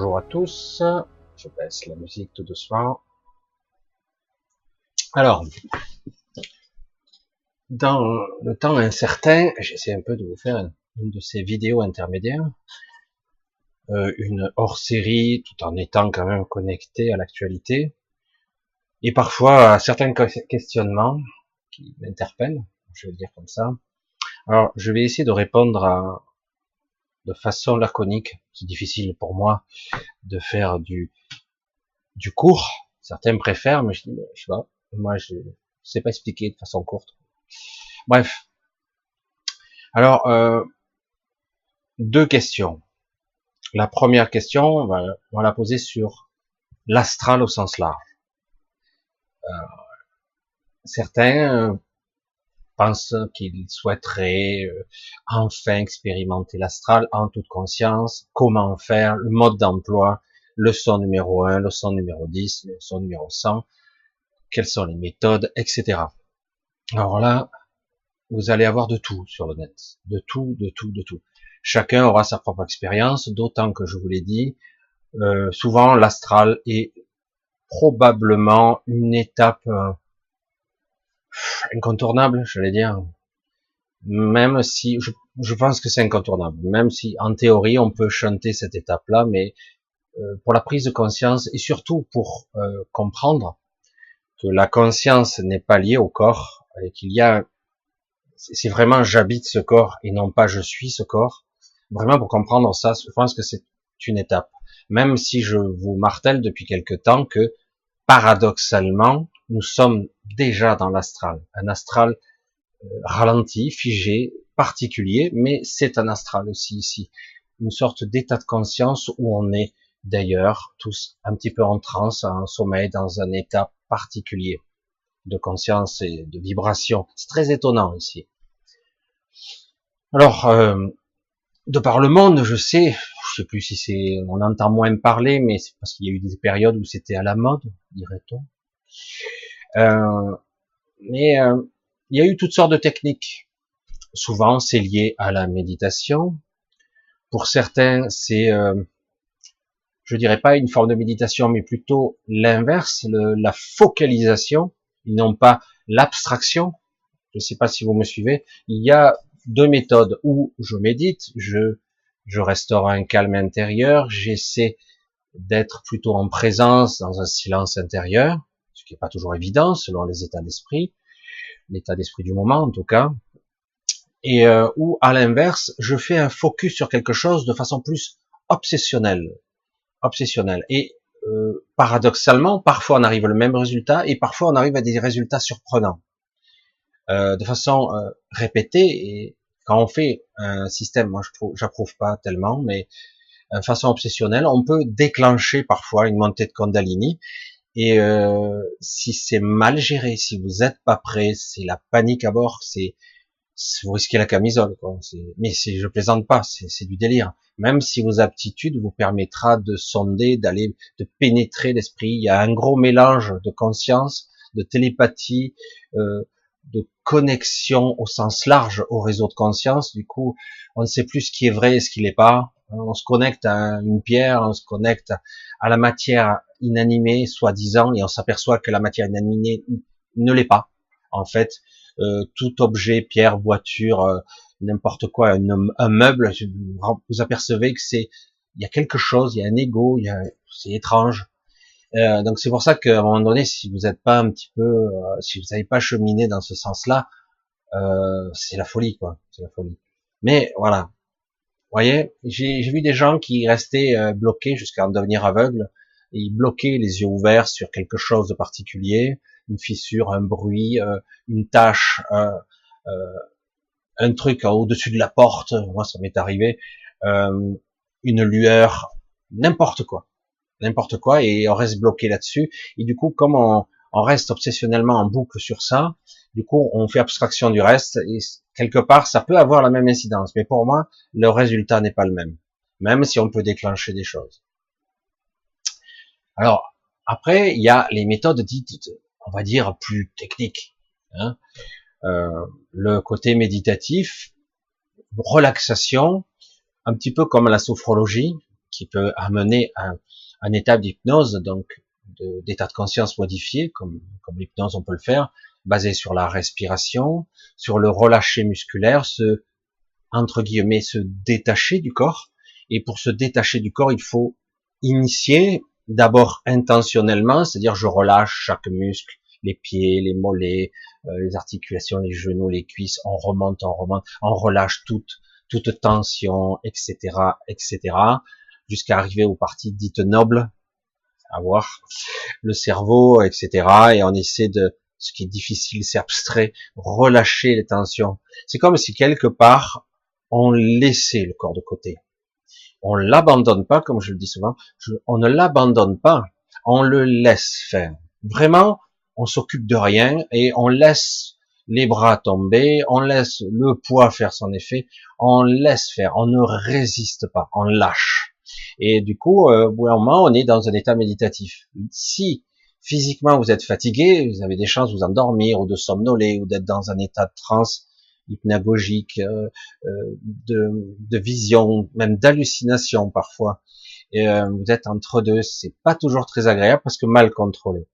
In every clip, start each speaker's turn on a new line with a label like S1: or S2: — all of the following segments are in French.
S1: Bonjour à tous. Je baisse la musique tout doucement. Alors, dans le temps incertain, j'essaie un peu de vous faire une de ces vidéos intermédiaires, euh, une hors-série, tout en étant quand même connecté à l'actualité, et parfois à certains questionnements qui m'interpellent, je vais le dire comme ça. Alors, je vais essayer de répondre à, de façon laconique. C'est difficile pour moi de faire du, du court. Certains préfèrent, mais je, je sais pas. Moi, je sais pas expliquer de façon courte. Bref. Alors, euh, deux questions. La première question, on va, la poser sur l'astral au sens large. Euh, certains pense qu'il souhaiterait euh, enfin expérimenter l'astral en toute conscience, comment faire, le mode d'emploi, leçon numéro 1, leçon numéro 10, leçon numéro 100, quelles sont les méthodes, etc. Alors là, vous allez avoir de tout sur le net, de tout, de tout, de tout. Chacun aura sa propre expérience, d'autant que je vous l'ai dit, euh, souvent l'astral est probablement une étape euh, incontournable, j'allais dire. Même si, je, pense que c'est incontournable. Même si, en théorie, on peut chanter cette étape-là, mais euh, pour la prise de conscience et surtout pour euh, comprendre que la conscience n'est pas liée au corps et qu'il y a, c'est vraiment j'habite ce corps et non pas je suis ce corps. Vraiment pour comprendre ça, je pense que c'est une étape. Même si je vous martèle depuis quelque temps que paradoxalement, nous sommes déjà dans l'astral. Un astral euh, ralenti, figé, particulier, mais c'est un astral aussi ici. Une sorte d'état de conscience où on est d'ailleurs tous un petit peu en transe, en sommeil, dans un état particulier de conscience et de vibration. C'est très étonnant ici. Alors, euh, de par le monde, je sais, je sais plus si c'est, on entend moins parler, mais c'est parce qu'il y a eu des périodes où c'était à la mode, dirait-on. Euh, mais euh, il y a eu toutes sortes de techniques. Souvent, c'est lié à la méditation. Pour certains, c'est, euh, je dirais pas une forme de méditation, mais plutôt l'inverse, la focalisation, et non pas l'abstraction. Je ne sais pas si vous me suivez. Il y a deux méthodes où je médite, je, je restaure un calme intérieur, j'essaie d'être plutôt en présence dans un silence intérieur qui n'est pas toujours évident selon les états d'esprit, l'état d'esprit du moment en tout cas, et euh, ou à l'inverse, je fais un focus sur quelque chose de façon plus obsessionnelle, obsessionnelle. Et euh, paradoxalement, parfois on arrive au même résultat et parfois on arrive à des résultats surprenants, euh, de façon euh, répétée. Et quand on fait un système, moi je j'approuve pas tellement, mais de façon obsessionnelle, on peut déclencher parfois une montée de Kundalini et euh, si c'est mal géré, si vous n'êtes pas prêt, c'est la panique à bord, c'est vous risquez la camisole. Quoi. Mais je plaisante pas, c'est du délire. Même si vos aptitudes vous permettra de sonder, d'aller, de pénétrer l'esprit, il y a un gros mélange de conscience, de télépathie, euh, de connexion au sens large au réseau de conscience. Du coup, on ne sait plus ce qui est vrai et ce qui n'est pas. On se connecte à une pierre, on se connecte à la matière inanimée, soi-disant, et on s'aperçoit que la matière inanimée ne l'est pas. En fait, euh, tout objet, pierre, voiture, euh, n'importe quoi, un, meuble, vous apercevez que c'est, il y a quelque chose, il y a un ego, il y a, c'est étrange. Euh, donc c'est pour ça qu'à un moment donné, si vous n'êtes pas un petit peu, euh, si vous n'avez pas cheminé dans ce sens-là, euh, c'est la folie, quoi. C'est la folie. Mais voilà. Voyez, j'ai vu des gens qui restaient bloqués jusqu'à en devenir aveugles. Et bloquer les yeux ouverts sur quelque chose de particulier, une fissure, un bruit, euh, une tâche, euh, euh, un truc au-dessus de la porte, moi ça m'est arrivé, une lueur, n'importe quoi, n'importe quoi, et on reste bloqué là-dessus. Et du coup, comme on, on reste obsessionnellement en boucle sur ça, du coup, on fait abstraction du reste, et quelque part, ça peut avoir la même incidence. Mais pour moi, le résultat n'est pas le même, même si on peut déclencher des choses. Alors, après, il y a les méthodes dites, on va dire, plus techniques. Hein. Euh, le côté méditatif, relaxation, un petit peu comme la sophrologie. qui peut amener à un état d'hypnose, donc d'état de, conscience modifié, comme, comme l'hypnose on peut le faire, basé sur la respiration, sur le relâcher musculaire, se, entre guillemets, se détacher du corps. Et pour se détacher du corps, il faut initier d'abord intentionnellement, c'est-à-dire je relâche chaque muscle, les pieds, les mollets, euh, les articulations, les genoux, les cuisses, on remonte, on remonte, on relâche toute, toute tension, etc., etc., jusqu'à arriver aux parties dites nobles, à voir, le cerveau, etc., et on essaie de, ce qui est difficile, c'est abstrait, relâcher les tensions. C'est comme si quelque part, on laissait le corps de côté. On l'abandonne pas, comme je le dis souvent, on ne l'abandonne pas, on le laisse faire. Vraiment, on s'occupe de rien et on laisse les bras tomber, on laisse le poids faire son effet, on laisse faire, on ne résiste pas, on lâche. Et du coup, euh, au bout d'un moment, on est dans un état méditatif. Si physiquement vous êtes fatigué, vous avez des chances de vous endormir ou de somnoler ou d'être dans un état de transe hypnagogique, euh, euh, de, de, vision, même d'hallucination parfois. Et vous êtes entre deux, c'est pas toujours très agréable parce que mal contrôlé.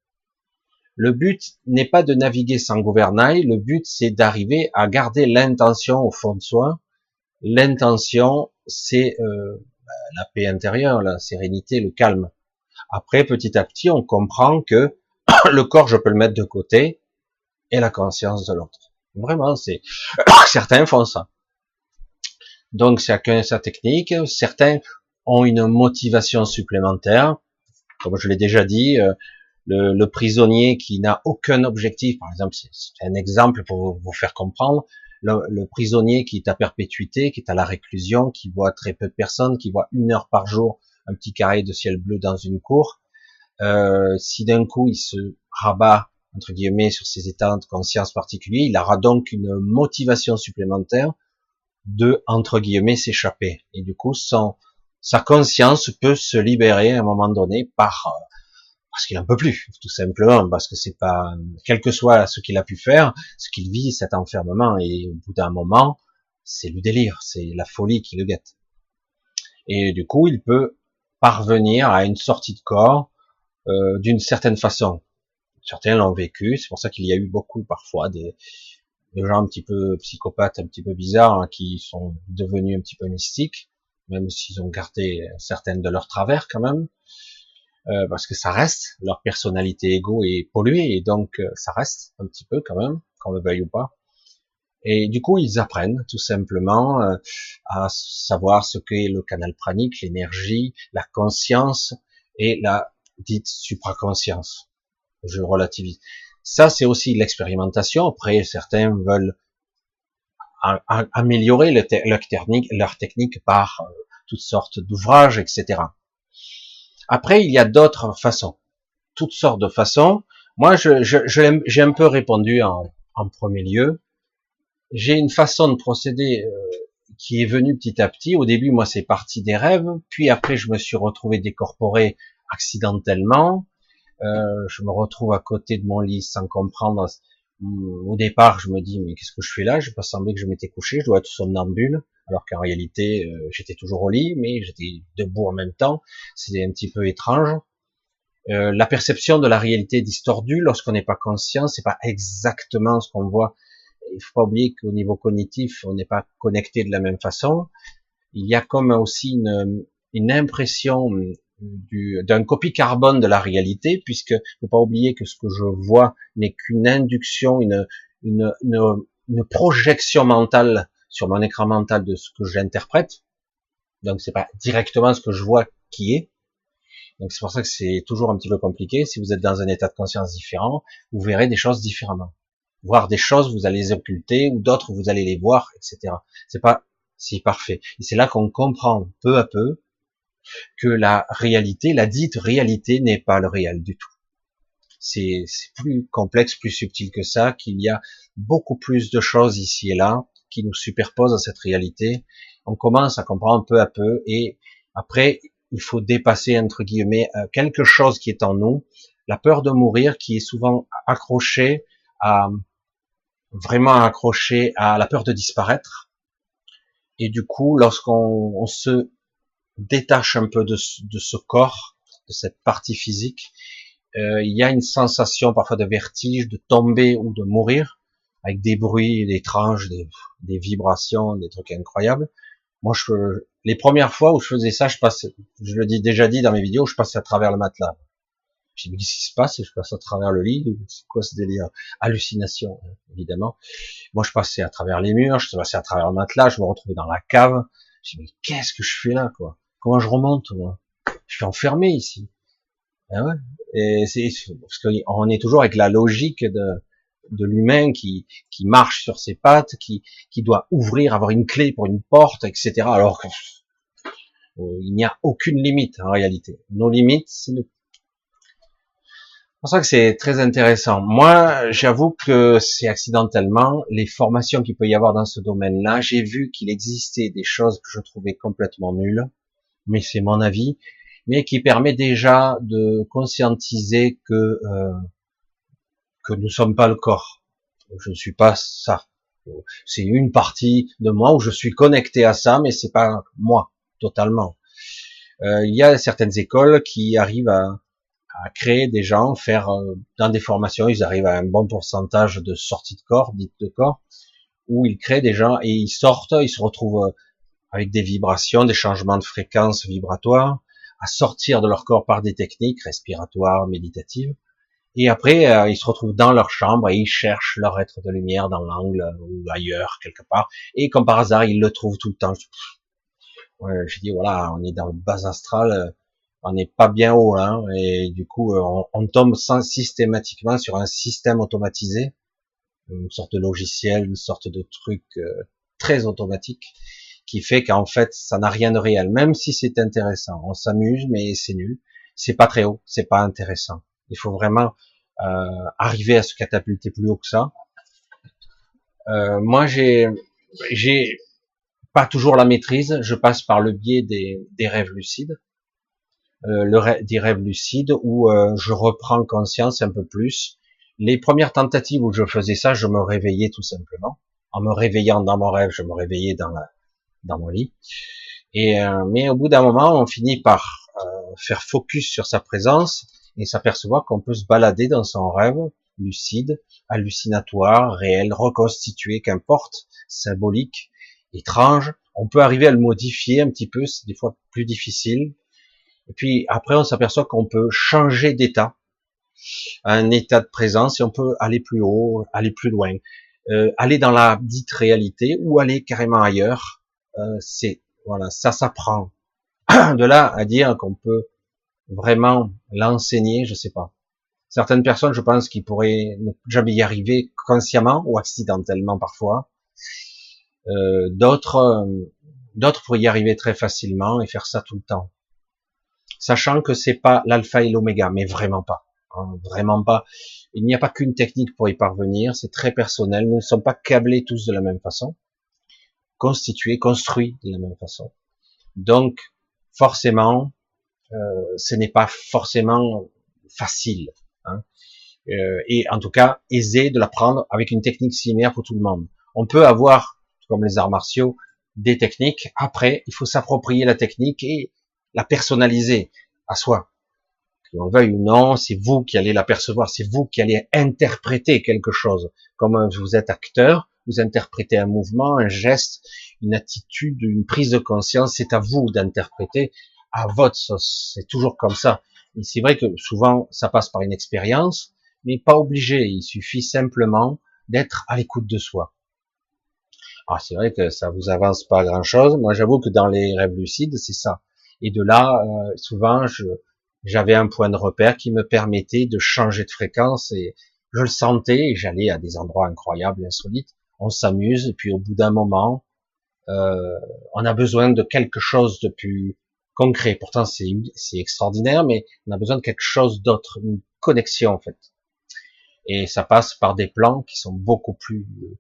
S1: Le but n'est pas de naviguer sans gouvernail, le but c'est d'arriver à garder l'intention au fond de soi. L'intention, c'est euh, la paix intérieure, la sérénité, le calme. Après, petit à petit, on comprend que le corps, je peux le mettre de côté, et la conscience de l'autre. Vraiment, c'est certains font ça. Donc chacun sa technique. Certains ont une motivation supplémentaire. Comme je l'ai déjà dit, euh, le, le prisonnier qui n'a aucun objectif, par exemple, c'est un exemple pour vous faire comprendre, le, le, prisonnier qui est à perpétuité, qui est à la réclusion, qui voit très peu de personnes, qui voit une heure par jour un petit carré de ciel bleu dans une cour, euh, si d'un coup il se rabat entre guillemets sur ses états de conscience particuliers, il aura donc une motivation supplémentaire de entre guillemets s'échapper. Et du coup, son, sa conscience peut se libérer à un moment donné par parce qu'il en peut plus, tout simplement, parce que c'est pas, quel que soit ce qu'il a pu faire, ce qu'il vit, cet enfermement, et au bout d'un moment, c'est le délire, c'est la folie qui le guette. Et du coup, il peut parvenir à une sortie de corps euh, d'une certaine façon. Certains l'ont vécu, c'est pour ça qu'il y a eu beaucoup parfois des, gens un petit peu psychopathes, un petit peu bizarres, hein, qui sont devenus un petit peu mystiques, même s'ils ont gardé certaines de leurs travers quand même. Euh, parce que ça reste, leur personnalité égo est polluée, et donc euh, ça reste un petit peu quand même, qu'on le veuille ou pas. Et du coup, ils apprennent tout simplement euh, à savoir ce qu'est le canal pranique, l'énergie, la conscience et la dite supraconscience. Je relativise. Ça, c'est aussi l'expérimentation. Après, certains veulent améliorer leur technique, leur technique par toutes sortes d'ouvrages, etc. Après, il y a d'autres façons, toutes sortes de façons. Moi, je, j'ai un peu répondu en, en premier lieu. J'ai une façon de procéder euh, qui est venue petit à petit. Au début, moi, c'est parti des rêves, puis après, je me suis retrouvé décorporé accidentellement. Euh, je me retrouve à côté de mon lit sans comprendre. Au départ, je me dis mais qu'est-ce que je fais là? Je pas semblé que je m'étais couché, je dois être somnambule alors qu'en réalité euh, j'étais toujours au lit, mais j'étais debout en même temps. C'était un petit peu étrange. Euh, la perception de la réalité distordue lorsqu'on n'est pas conscient, c'est pas exactement ce qu'on voit. Il faut pas oublier qu'au niveau cognitif, on n'est pas connecté de la même façon. Il y a comme aussi une impression d'un copie carbone de la réalité, puisque faut pas oublier que ce que je vois n'est qu'une induction, une, une, une, une projection mentale sur mon écran mental de ce que j'interprète. Donc c'est pas directement ce que je vois qui est. Donc c'est pour ça que c'est toujours un petit peu compliqué. Si vous êtes dans un état de conscience différent, vous verrez des choses différemment. Voir des choses, vous allez les occulter, ou d'autres, vous allez les voir, etc. C'est pas si parfait. Et c'est là qu'on comprend peu à peu que la réalité, la dite réalité, n'est pas le réel du tout. C'est plus complexe, plus subtil que ça, qu'il y a beaucoup plus de choses ici et là, qui nous superpose à cette réalité. On commence à comprendre peu à peu et après, il faut dépasser, entre guillemets, euh, quelque chose qui est en nous, la peur de mourir qui est souvent accrochée à, vraiment accrochée à la peur de disparaître. Et du coup, lorsqu'on se détache un peu de, de ce corps, de cette partie physique, euh, il y a une sensation parfois de vertige, de tomber ou de mourir, avec des bruits étranges, des, des vibrations, des trucs incroyables. Moi, je, les premières fois où je faisais ça, je passe, je le dis déjà dit dans mes vidéos, je passais à travers le matelas. J'ai dit, qu'est-ce qui se passe? Je passe à travers le lit. C'est quoi ce délire? Hallucination, évidemment. Moi, je passais à travers les murs, je passais à travers le matelas, je me retrouvais dans la cave. J'ai dit, mais qu'est-ce que je fais là, quoi? Comment je remonte, moi? Je suis enfermé ici. Ah ouais. Et c'est, parce qu'on est toujours avec la logique de, de l'humain qui, qui marche sur ses pattes, qui, qui doit ouvrir, avoir une clé pour une porte, etc. Alors que euh, il n'y a aucune limite en réalité. Nos limites, c'est nous. C'est pour ça que c'est très intéressant. Moi, j'avoue que c'est accidentellement les formations qu'il peut y avoir dans ce domaine-là. J'ai vu qu'il existait des choses que je trouvais complètement nulles, mais c'est mon avis, mais qui permet déjà de conscientiser que euh, que nous sommes pas le corps. Je ne suis pas ça. C'est une partie de moi où je suis connecté à ça, mais c'est pas moi totalement. Euh, il y a certaines écoles qui arrivent à, créer des gens, faire euh, dans des formations, ils arrivent à un bon pourcentage de sortie de corps, dite de corps, où ils créent des gens et ils sortent, ils se retrouvent avec des vibrations, des changements de fréquence vibratoire, à sortir de leur corps par des techniques respiratoires, méditatives, et après, euh, ils se retrouvent dans leur chambre et ils cherchent leur être de lumière dans l'angle ou ailleurs, quelque part. Et comme par hasard, ils le trouvent tout le temps. Je dis, voilà, on est dans le bas astral, euh, on n'est pas bien haut, hein, et du coup, euh, on, on, tombe sans, systématiquement sur un système automatisé, une sorte de logiciel, une sorte de truc très automatique, qui fait qu'en fait, ça n'a rien de réel, même si c'est intéressant. On s'amuse, mais c'est nul. C'est pas très haut, c'est pas intéressant. Il faut vraiment euh, arriver à se catapulter plus haut que ça. Euh, moi, j'ai, j'ai pas toujours la maîtrise. Je passe par le biais des, des rêves lucides, euh, le des rêves lucides où euh, je reprends conscience un peu plus. Les premières tentatives où je faisais ça, je me réveillais tout simplement. En me réveillant dans mon rêve, je me réveillais dans la, dans mon lit. Et euh, mais au bout d'un moment, on finit par euh, faire focus sur sa présence et s'apercevoir qu'on peut se balader dans son rêve lucide, hallucinatoire, réel, reconstitué, qu'importe, symbolique, étrange. On peut arriver à le modifier un petit peu, c'est des fois plus difficile. Et puis après, on s'aperçoit qu'on peut changer d'état, un état de présence, et on peut aller plus haut, aller plus loin, euh, aller dans la dite réalité ou aller carrément ailleurs. Euh, c'est voilà, ça s'apprend. De là à dire qu'on peut vraiment l'enseigner, je sais pas. Certaines personnes, je pense, qui pourraient jamais y arriver consciemment ou accidentellement parfois. Euh, d'autres, euh, d'autres pourraient y arriver très facilement et faire ça tout le temps, sachant que c'est pas l'alpha et l'oméga, mais vraiment pas, hein, vraiment pas. Il n'y a pas qu'une technique pour y parvenir, c'est très personnel. Nous ne sommes pas câblés tous de la même façon, constitués, construits de la même façon. Donc, forcément, euh, ce n'est pas forcément facile. Hein. Euh, et en tout cas, aisé de l'apprendre avec une technique similaire pour tout le monde. On peut avoir, comme les arts martiaux, des techniques. Après, il faut s'approprier la technique et la personnaliser à soi. Qu'on veuille ou non, c'est vous qui allez l'apercevoir, c'est vous qui allez interpréter quelque chose. Comme vous êtes acteur, vous interprétez un mouvement, un geste, une attitude, une prise de conscience, c'est à vous d'interpréter à votre sauce. C'est toujours comme ça. Et c'est vrai que souvent, ça passe par une expérience, mais pas obligé. Il suffit simplement d'être à l'écoute de soi. Ah, c'est vrai que ça vous avance pas grand chose. Moi, j'avoue que dans les rêves lucides, c'est ça. Et de là, euh, souvent, j'avais un point de repère qui me permettait de changer de fréquence et je le sentais et j'allais à des endroits incroyables, insolites. On s'amuse et puis au bout d'un moment, euh, on a besoin de quelque chose de plus concret. Pourtant, c'est extraordinaire, mais on a besoin de quelque chose d'autre, une connexion en fait. Et ça passe par des plans qui sont beaucoup plus euh,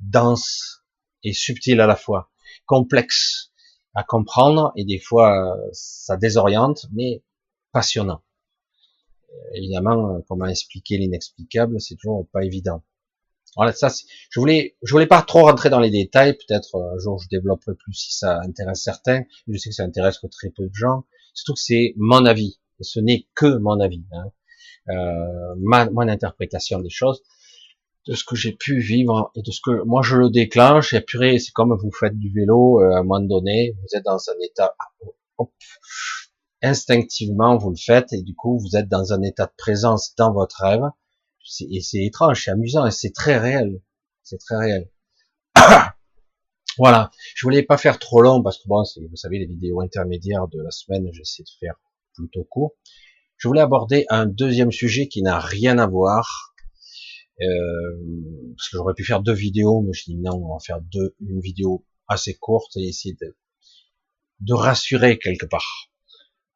S1: denses et subtils à la fois, complexes à comprendre et des fois ça désoriente, mais passionnant. Évidemment, comment expliquer l'inexplicable, c'est toujours pas évident. Voilà, ça, je voulais, je voulais pas trop rentrer dans les détails. Peut-être euh, un jour je développerai plus si ça intéresse certains. Je sais que ça intéresse que très peu de gens. Surtout que c'est mon avis. Et ce n'est que mon avis. Hein. Euh, ma, mon interprétation des choses, de ce que j'ai pu vivre et de ce que moi je le déclenche. Et puis c'est comme vous faites du vélo. Euh, à un moment donné, vous êtes dans un état instinctivement vous le faites et du coup vous êtes dans un état de présence dans votre rêve c'est étrange, c'est amusant c'est très réel. C'est très réel. voilà. Je voulais pas faire trop long parce que bon, vous savez, les vidéos intermédiaires de la semaine, j'essaie de faire plutôt court. Je voulais aborder un deuxième sujet qui n'a rien à voir. Euh, parce que j'aurais pu faire deux vidéos, mais je dis non, on va faire deux, une vidéo assez courte et essayer de, de rassurer quelque part.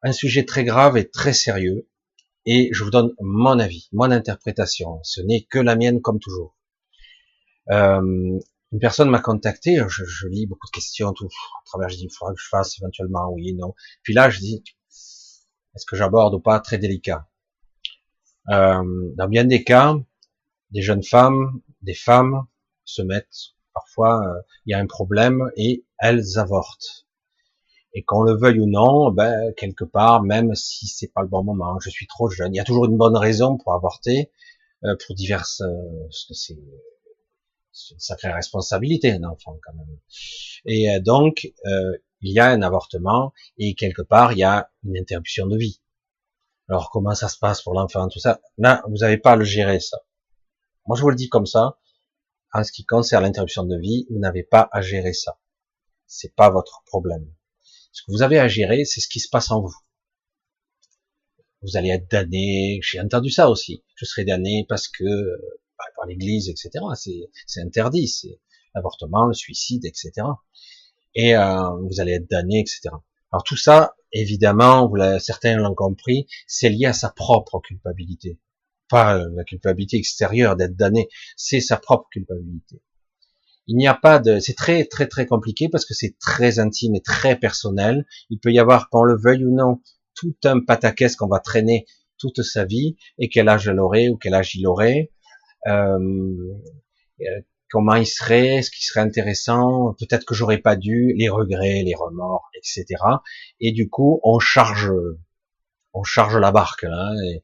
S1: Un sujet très grave et très sérieux et je vous donne mon avis, mon interprétation. Ce n'est que la mienne comme toujours. Euh, une personne m'a contacté, je, je, lis beaucoup de questions, tout à travers, je dis, il faudra que je fasse éventuellement, oui, non. Puis là, je dis, est-ce que j'aborde ou pas Très délicat. Euh, dans bien des cas, des jeunes femmes, des femmes se mettent, parfois, euh, il y a un problème et elles avortent. Et qu'on le veuille ou non, ben, quelque part, même si c'est pas le bon moment, je suis trop jeune, il y a toujours une bonne raison pour avorter, euh, pour diverses, euh, parce que c'est, une sacrée responsabilité un enfant quand même. Et euh, donc, il y a un avortement et quelque part, il y a une interruption de vie. Alors, comment ça se passe pour l'enfant, tout ça? Là, vous n'avez pas à le gérer ça. Moi, je vous le dis comme ça. En ce qui concerne l'interruption de vie, vous n'avez pas à gérer ça. C'est pas votre problème. Ce que vous avez à gérer, c'est ce qui se passe en vous. Vous allez être damné, j'ai entendu ça aussi. Je serai damné parce que bah, par l'Église, etc. C'est interdit, c'est l'avortement, le suicide, etc. Et euh, vous allez être damné, etc. Alors tout ça, évidemment, certains l'ont compris, c'est lié à sa propre culpabilité. Pas la culpabilité extérieure d'être damné, c'est sa propre culpabilité. Il n'y a pas de, c'est très très très compliqué parce que c'est très intime et très personnel. Il peut y avoir, qu'on le veuille ou non, tout un pataquès qu'on va traîner toute sa vie et quel âge elle aurait ou quel âge il aurait, euh, euh, comment il serait, ce qui serait intéressant, peut-être que j'aurais pas dû, les regrets, les remords, etc. Et du coup, on charge, on charge la barque là. Et,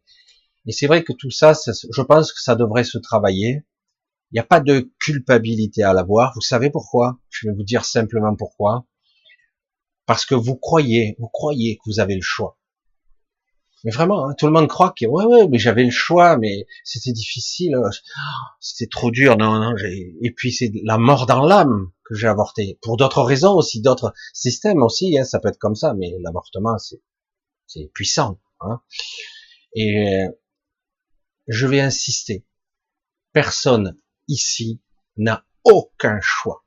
S1: et c'est vrai que tout ça, ça, je pense que ça devrait se travailler il n'y a pas de culpabilité à l'avoir. Vous savez pourquoi? Je vais vous dire simplement pourquoi. Parce que vous croyez, vous croyez que vous avez le choix. Mais vraiment, hein, tout le monde croit que ouais, ouais, mais j'avais le choix, mais c'était difficile, oh, c'était trop dur. Non, non. Et puis c'est la mort dans l'âme que j'ai avorté. Pour d'autres raisons aussi, d'autres systèmes aussi. Hein, ça peut être comme ça, mais l'avortement, c'est c'est puissant. Hein. Et je vais insister. Personne ici n'a aucun choix.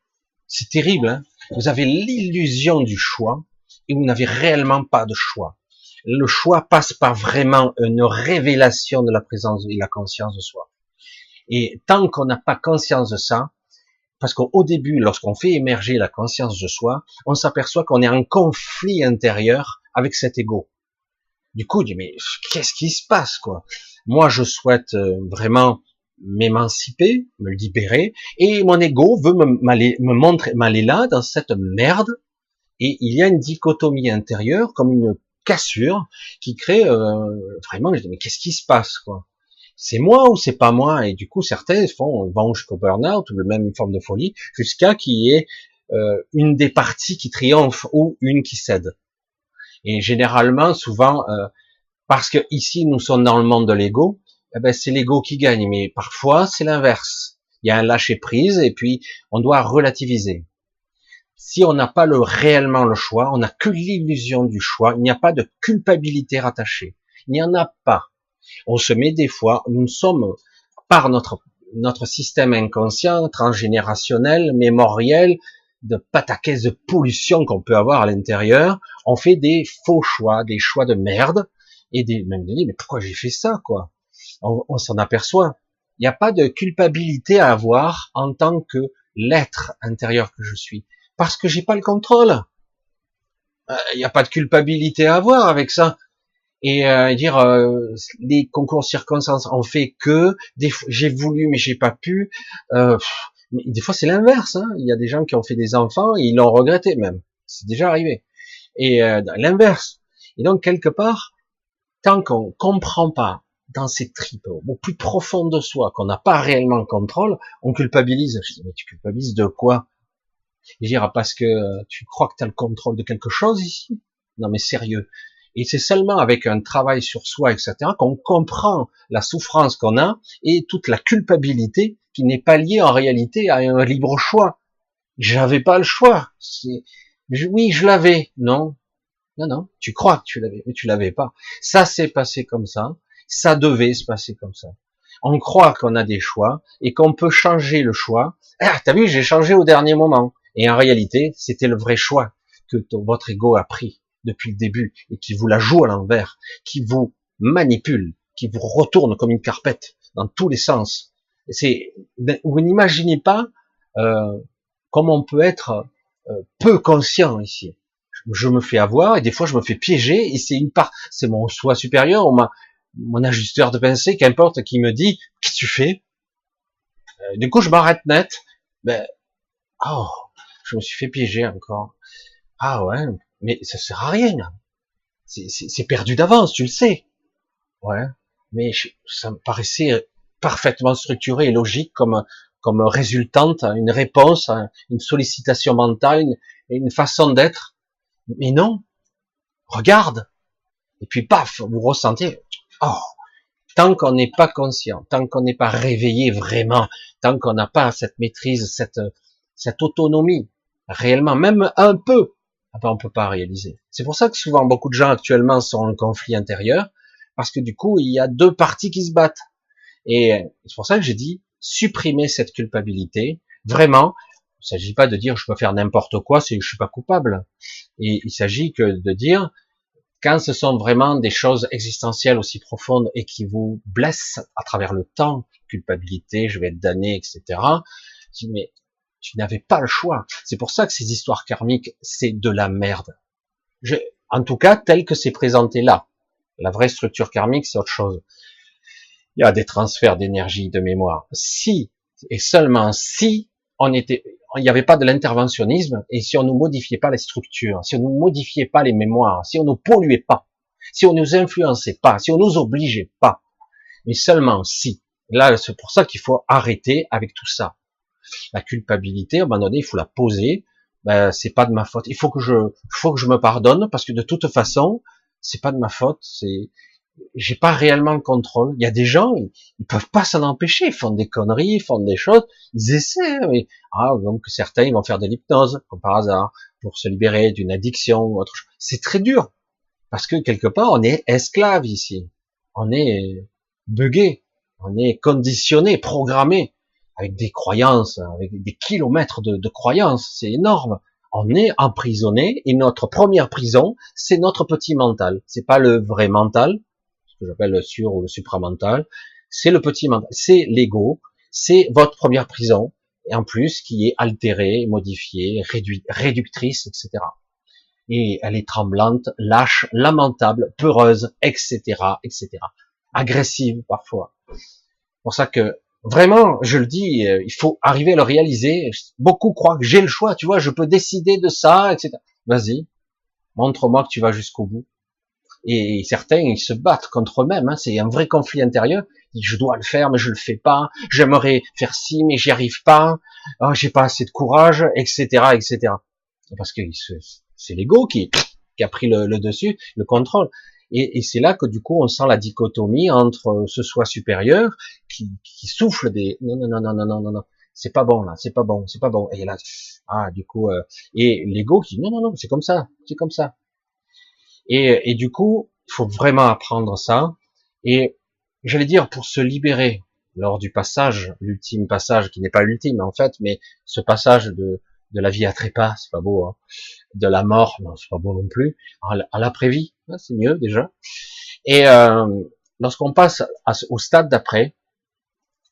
S1: C'est terrible, hein? Vous avez l'illusion du choix et vous n'avez réellement pas de choix. Le choix passe par vraiment une révélation de la présence et la conscience de soi. Et tant qu'on n'a pas conscience de ça, parce qu'au début, lorsqu'on fait émerger la conscience de soi, on s'aperçoit qu'on est en conflit intérieur avec cet ego. Du coup, dit mais qu'est-ce qui se passe quoi? Moi, je souhaite euh, vraiment m'émanciper, me libérer, et mon ego veut me, montrer, m'aller là, dans cette merde, et il y a une dichotomie intérieure, comme une cassure, qui crée euh, vraiment, mais qu'est-ce qui se passe, quoi? C'est moi ou c'est pas moi? Et du coup, certains font, vont jusqu'au burn-out, ou même une forme de folie, jusqu'à qu'il y ait euh, une des parties qui triomphe, ou une qui cède. Et généralement, souvent, euh, parce que ici, nous sommes dans le monde de l'ego, eh ben, c'est l'ego qui gagne. Mais parfois, c'est l'inverse. Il y a un lâcher prise et puis on doit relativiser. Si on n'a pas le, réellement le choix, on n'a que l'illusion du choix, il n'y a pas de culpabilité rattachée. Il n'y en a pas. On se met des fois, nous sommes, par notre, notre système inconscient, transgénérationnel, mémoriel, de pataquès de pollution qu'on peut avoir à l'intérieur, on fait des faux choix, des choix de merde, et des, même des, mais pourquoi j'ai fait ça, quoi? On, s'en aperçoit. Il n'y a pas de culpabilité à avoir en tant que l'être intérieur que je suis, parce que j'ai pas le contrôle. Euh, il n'y a pas de culpabilité à avoir avec ça. et euh, dire euh, les concours circonstances ont fait que j'ai voulu mais j'ai pas pu. Euh, mais des fois c'est l'inverse. Hein. Il y a des gens qui ont fait des enfants et ils l'ont regretté même. C'est déjà arrivé. Et euh, l'inverse. Et donc quelque part, tant qu'on comprend pas dans ses tripes, au plus profond de soi, qu'on n'a pas réellement le contrôle, on culpabilise. Je dis mais tu culpabilises de quoi? Je dirais parce que tu crois que tu as le contrôle de quelque chose ici? Non mais sérieux. Et c'est seulement avec un travail sur soi, etc., qu'on comprend la souffrance qu'on a et toute la culpabilité qui n'est pas liée en réalité à un libre choix. J'avais pas le choix. Oui, je l'avais. Non. Non, non. Tu crois que tu l'avais, mais tu l'avais pas. Ça s'est passé comme ça. Ça devait se passer comme ça. On croit qu'on a des choix et qu'on peut changer le choix. Ah, t'as vu, j'ai changé au dernier moment. Et en réalité, c'était le vrai choix que votre ego a pris depuis le début et qui vous la joue à l'envers, qui vous manipule, qui vous retourne comme une carpette dans tous les sens. C'est, vous n'imaginez pas euh, comment on peut être euh, peu conscient ici. Je me fais avoir et des fois je me fais piéger et c'est une part, c'est mon soi supérieur ou ma, mon ajusteur de pensée, qu'importe, qui me dit qu'est-ce que tu fais? Euh, du coup je m'arrête net. Ben oh, je me suis fait piéger encore. Ah ouais, mais ça sert à rien. C'est perdu d'avance, tu le sais. Ouais, mais ça me paraissait parfaitement structuré et logique comme comme résultante, une réponse, une sollicitation mentale, une, une façon d'être. Mais non, regarde. Et puis paf, vous ressentez. Oh, tant qu'on n'est pas conscient, tant qu'on n'est pas réveillé vraiment, tant qu'on n'a pas cette maîtrise, cette cette autonomie réellement, même un peu, ah ben, on peut pas réaliser. C'est pour ça que souvent beaucoup de gens actuellement sont en conflit intérieur, parce que du coup il y a deux parties qui se battent. Et c'est pour ça que j'ai dit supprimer cette culpabilité. Vraiment, il s'agit pas de dire je peux faire n'importe quoi, c'est je suis pas coupable. Et il s'agit que de dire quand ce sont vraiment des choses existentielles aussi profondes et qui vous blessent à travers le temps, culpabilité, je vais être damné, etc. Mais tu n'avais pas le choix. C'est pour ça que ces histoires karmiques, c'est de la merde. Je, en tout cas, tel que c'est présenté là. La vraie structure karmique, c'est autre chose. Il y a des transferts d'énergie, de mémoire. Si, et seulement si, on était, il n'y avait pas de l'interventionnisme, et si on ne modifiait pas les structures, si on ne modifiait pas les mémoires, si on ne polluait pas, si on ne nous influençait pas, si on nous obligeait pas, mais seulement si. Là, c'est pour ça qu'il faut arrêter avec tout ça la culpabilité, à un moment donné, il faut la poser. Ben, c'est pas de ma faute. Il faut que je, faut que je me pardonne parce que de toute façon, c'est pas de ma faute. J'ai pas réellement le contrôle. Il y a des gens, ils, peuvent pas s'en empêcher. Ils font des conneries, ils font des choses. Ils essaient. Mais, ah, donc certains, ils vont faire de l'hypnose, comme par hasard, pour se libérer d'une addiction ou autre chose. C'est très dur parce que quelque part, on est esclave ici. On est bugué. On est conditionné, programmé avec des croyances, avec des kilomètres de, de croyances, c'est énorme. On est emprisonné et notre première prison, c'est notre petit mental. C'est pas le vrai mental, que j'appelle le sur ou le supramental. C'est le petit mental, c'est l'ego, c'est votre première prison et en plus qui est altérée, modifiée, réduite, réductrice, etc. Et elle est tremblante, lâche, lamentable, peureuse, etc., etc. Agressive parfois. C'est pour ça que Vraiment, je le dis, euh, il faut arriver à le réaliser. Beaucoup croient que j'ai le choix, tu vois, je peux décider de ça, etc. Vas-y, montre-moi que tu vas jusqu'au bout. Et certains, ils se battent contre eux-mêmes. Hein. C'est un vrai conflit intérieur. Je dois le faire, mais je le fais pas. J'aimerais faire ci, mais j'y arrive pas. Oh, j'ai pas assez de courage, etc., etc. Parce que c'est l'ego qui, qui, a pris le, le, dessus, le contrôle. Et, et c'est là que du coup, on sent la dichotomie entre ce soi supérieur qui, qui souffle des non, non, non, non, non, non, non, non c'est pas bon là, c'est pas bon, c'est pas bon. Et là, ah, du coup, euh, et l'ego qui, non, non, non, c'est comme ça, c'est comme ça et, et du coup il faut vraiment apprendre ça et j'allais dire pour se libérer lors du passage l'ultime passage qui n'est pas l'ultime en fait mais ce passage de de la vie à trépas, c'est pas beau, hein. de la mort, non, c'est pas beau non plus, à l'après-vie, hein, c'est mieux déjà. Et euh, lorsqu'on passe au stade d'après,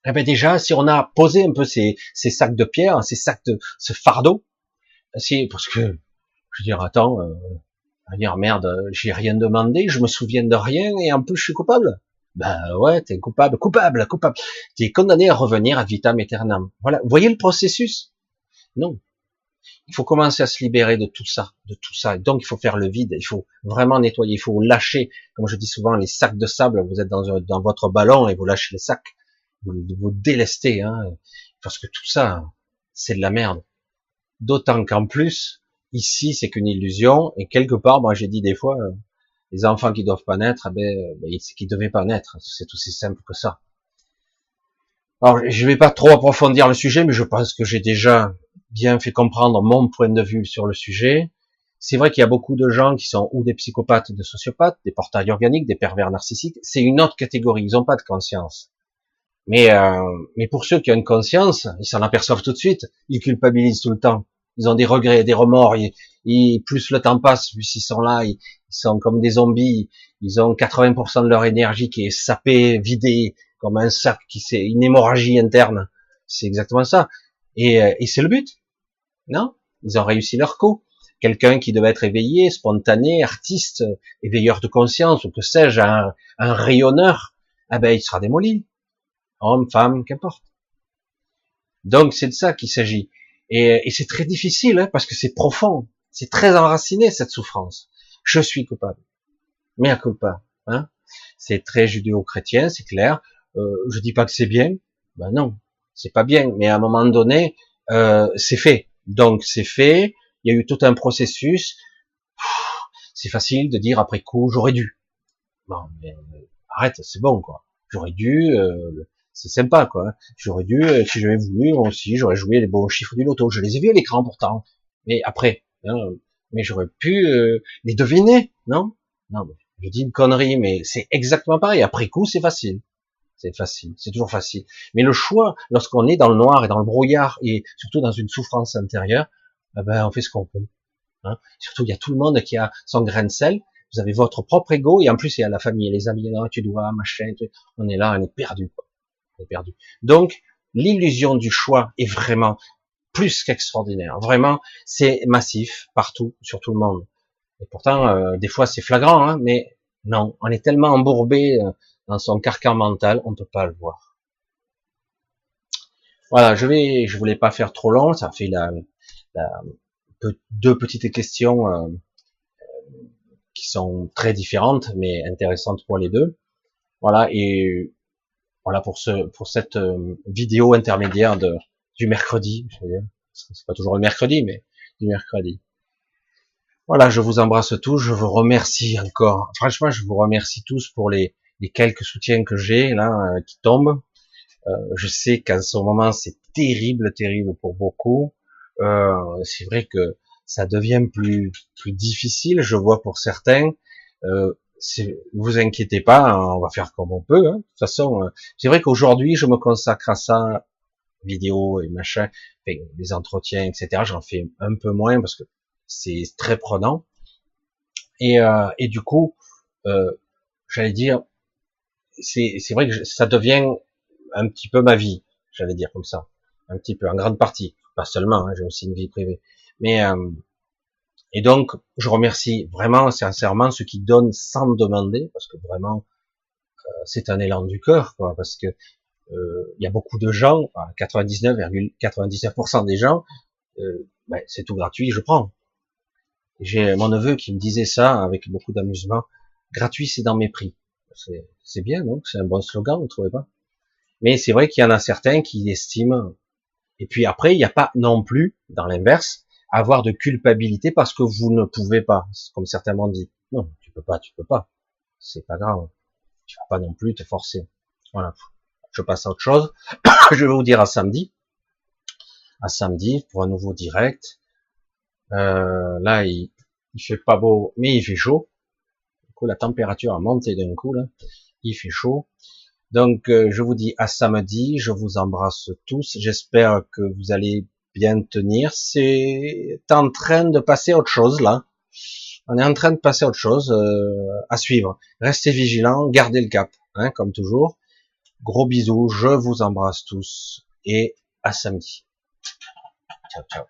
S1: eh ben déjà, si on a posé un peu ces, ces sacs de pierre, ces sacs de ce fardeau, c'est parce que je veux dire, attends, euh, À dire merde, j'ai rien demandé, je me souviens de rien et en plus je suis coupable. Ben ouais, t'es coupable, coupable, coupable. T'es condamné à revenir à vitam aeternam. Voilà, vous voyez le processus? Non. Il faut commencer à se libérer de tout ça, de tout ça. Donc il faut faire le vide, il faut vraiment nettoyer, il faut lâcher, comme je dis souvent, les sacs de sable. Vous êtes dans, dans votre ballon et vous lâchez les sacs, vous, vous délestez, hein, parce que tout ça, c'est de la merde. D'autant qu'en plus, ici, c'est qu'une illusion, et quelque part, moi j'ai dit des fois, euh, les enfants qui doivent pas naître, eh ben, ben c'est qu'ils devaient pas naître. C'est aussi simple que ça. Alors, je vais pas trop approfondir le sujet, mais je pense que j'ai déjà bien fait comprendre mon point de vue sur le sujet. C'est vrai qu'il y a beaucoup de gens qui sont ou des psychopathes, des sociopathes, des portails organiques, des pervers narcissiques. C'est une autre catégorie. Ils n'ont pas de conscience. Mais, euh, mais pour ceux qui ont une conscience, ils s'en aperçoivent tout de suite. Ils culpabilisent tout le temps. Ils ont des regrets, des remords. Ils, plus le temps passe, plus ils sont là, ils, sont comme des zombies. Ils ont 80% de leur énergie qui est sapée, vidée, comme un sac qui c'est une hémorragie interne. C'est exactement ça. Et, euh, et c'est le but. Non? Ils ont réussi leur coup. Quelqu'un qui devait être éveillé, spontané, artiste, éveilleur de conscience, ou que sais-je, un, un rayonneur, ah ben il sera démoli. Homme, femme, qu'importe. Donc c'est de ça qu'il s'agit. Et, et c'est très difficile, hein, parce que c'est profond, c'est très enraciné cette souffrance. Je suis coupable. Mais à culpa. Hein c'est très judéo-chrétien, c'est clair. Euh, je dis pas que c'est bien. Ben non, c'est pas bien. Mais à un moment donné, euh, c'est fait. Donc c'est fait. Il y a eu tout un processus. C'est facile de dire après coup, j'aurais dû. Mais euh, arrête, c'est bon quoi. J'aurais dû. Euh, c'est sympa quoi. Hein. J'aurais dû, euh, si j'avais voulu, moi aussi, j'aurais joué les bons chiffres du loto. Je les ai vus à l'écran pourtant. Mais après, hein, mais j'aurais pu les deviner, non? Non, je dis une connerie, mais c'est exactement pareil. Après coup, c'est facile. C'est facile, c'est toujours facile. Mais le choix, lorsqu'on est dans le noir et dans le brouillard et surtout dans une souffrance intérieure, eh ben on fait ce qu'on peut. Hein surtout, il y a tout le monde qui a son grain de sel. Vous avez votre propre ego et en plus il y a la famille les amis. Tu dois machin. On est là, on est perdu. Est perdu. Donc l'illusion du choix est vraiment plus qu'extraordinaire. Vraiment, c'est massif partout, sur tout le monde. Et pourtant, euh, des fois, c'est flagrant, hein, mais non, on est tellement embourbé euh, dans son carcan mental, on ne peut pas le voir. Voilà, je vais, je voulais pas faire trop long, ça fait la, deux petites questions euh, qui sont très différentes, mais intéressantes pour les deux. Voilà, et voilà pour ce, pour cette euh, vidéo intermédiaire de, du mercredi. C'est pas toujours le mercredi, mais du mercredi. Voilà, je vous embrasse tous, je vous remercie encore. Franchement, je vous remercie tous pour les, les quelques soutiens que j'ai là euh, qui tombent. Euh, je sais qu'en ce moment c'est terrible, terrible pour beaucoup. C'est vrai que ça devient plus plus difficile. Je vois pour certains. Vous inquiétez pas, hein, on va faire comme on peut. Hein. De toute façon, euh, c'est vrai qu'aujourd'hui je me consacre à ça, vidéo et machin, les entretiens, etc. J'en fais un peu moins parce que c'est très prenant. Et, euh, et du coup, euh, j'allais dire, c'est vrai que ça devient un petit peu ma vie, j'allais dire comme ça, un petit peu, en grande partie, pas seulement, hein, j'ai aussi une vie privée. Mais euh, et donc, je remercie vraiment sincèrement ceux qui donnent sans me demander, parce que vraiment, euh, c'est un élan du cœur, quoi, parce que euh, il y a beaucoup de gens, 99,99% des gens, euh, ben, c'est tout gratuit, je prends. J'ai mon neveu qui me disait ça avec beaucoup d'amusement, gratuit c'est dans mes prix. C'est bien, donc c'est un bon slogan, vous trouvez pas? Mais c'est vrai qu'il y en a certains qui estiment. Et puis après, il n'y a pas non plus, dans l'inverse, avoir de culpabilité parce que vous ne pouvez pas, comme certains m'ont dit. Non, tu peux pas, tu peux pas. C'est pas grave. Tu vas pas non plus te forcer. Voilà. Je passe à autre chose. Je vais vous dire à samedi. À samedi pour un nouveau direct. Euh, là, il, il fait pas beau, mais il fait chaud la température a monté d'un coup, là. Il fait chaud. Donc, euh, je vous dis à samedi. Je vous embrasse tous. J'espère que vous allez bien tenir. C'est en train de passer autre chose, là. On est en train de passer autre chose euh, à suivre. Restez vigilants, gardez le cap, hein, comme toujours. Gros bisous, je vous embrasse tous et à samedi. Ciao, ciao.